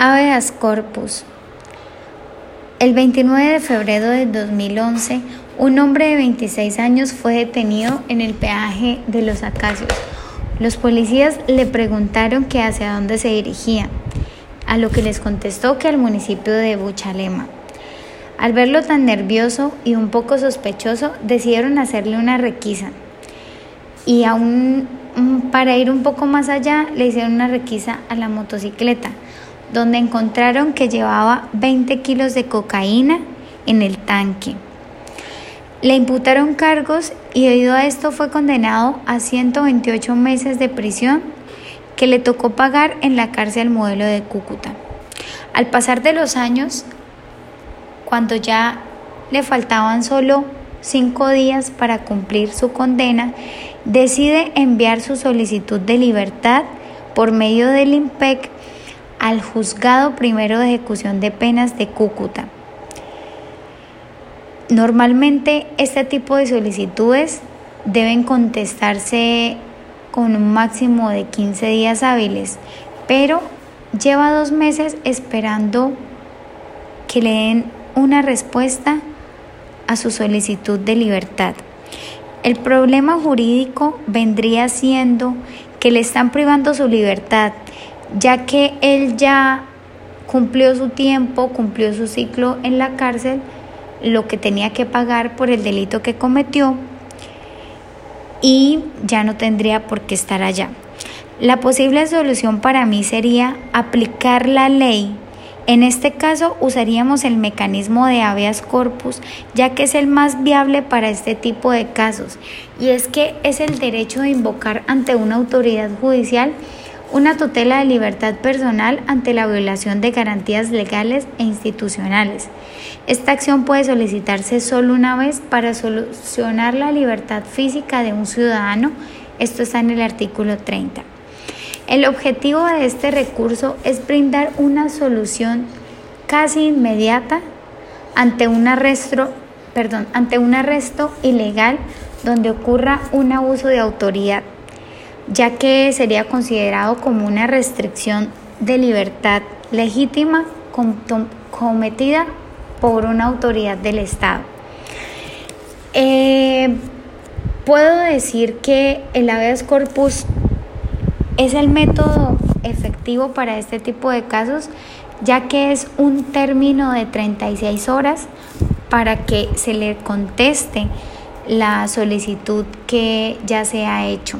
Habeas corpus. El 29 de febrero de 2011, un hombre de 26 años fue detenido en el peaje de Los Acacios. Los policías le preguntaron que hacia dónde se dirigía, a lo que les contestó que al municipio de Buchalema. Al verlo tan nervioso y un poco sospechoso, decidieron hacerle una requisa. Y aún para ir un poco más allá, le hicieron una requisa a la motocicleta donde encontraron que llevaba 20 kilos de cocaína en el tanque. Le imputaron cargos y debido a esto fue condenado a 128 meses de prisión que le tocó pagar en la cárcel modelo de Cúcuta. Al pasar de los años, cuando ya le faltaban solo cinco días para cumplir su condena, decide enviar su solicitud de libertad por medio del IMPEC al Juzgado Primero de Ejecución de Penas de Cúcuta. Normalmente este tipo de solicitudes deben contestarse con un máximo de 15 días hábiles, pero lleva dos meses esperando que le den una respuesta a su solicitud de libertad. El problema jurídico vendría siendo que le están privando su libertad ya que él ya cumplió su tiempo, cumplió su ciclo en la cárcel, lo que tenía que pagar por el delito que cometió y ya no tendría por qué estar allá. La posible solución para mí sería aplicar la ley. En este caso usaríamos el mecanismo de habeas corpus, ya que es el más viable para este tipo de casos, y es que es el derecho de invocar ante una autoridad judicial una tutela de libertad personal ante la violación de garantías legales e institucionales. Esta acción puede solicitarse solo una vez para solucionar la libertad física de un ciudadano. Esto está en el artículo 30. El objetivo de este recurso es brindar una solución casi inmediata ante un arresto, perdón, ante un arresto ilegal donde ocurra un abuso de autoridad ya que sería considerado como una restricción de libertad legítima cometida por una autoridad del Estado. Eh, puedo decir que el habeas corpus es el método efectivo para este tipo de casos, ya que es un término de 36 horas para que se le conteste la solicitud que ya se ha hecho.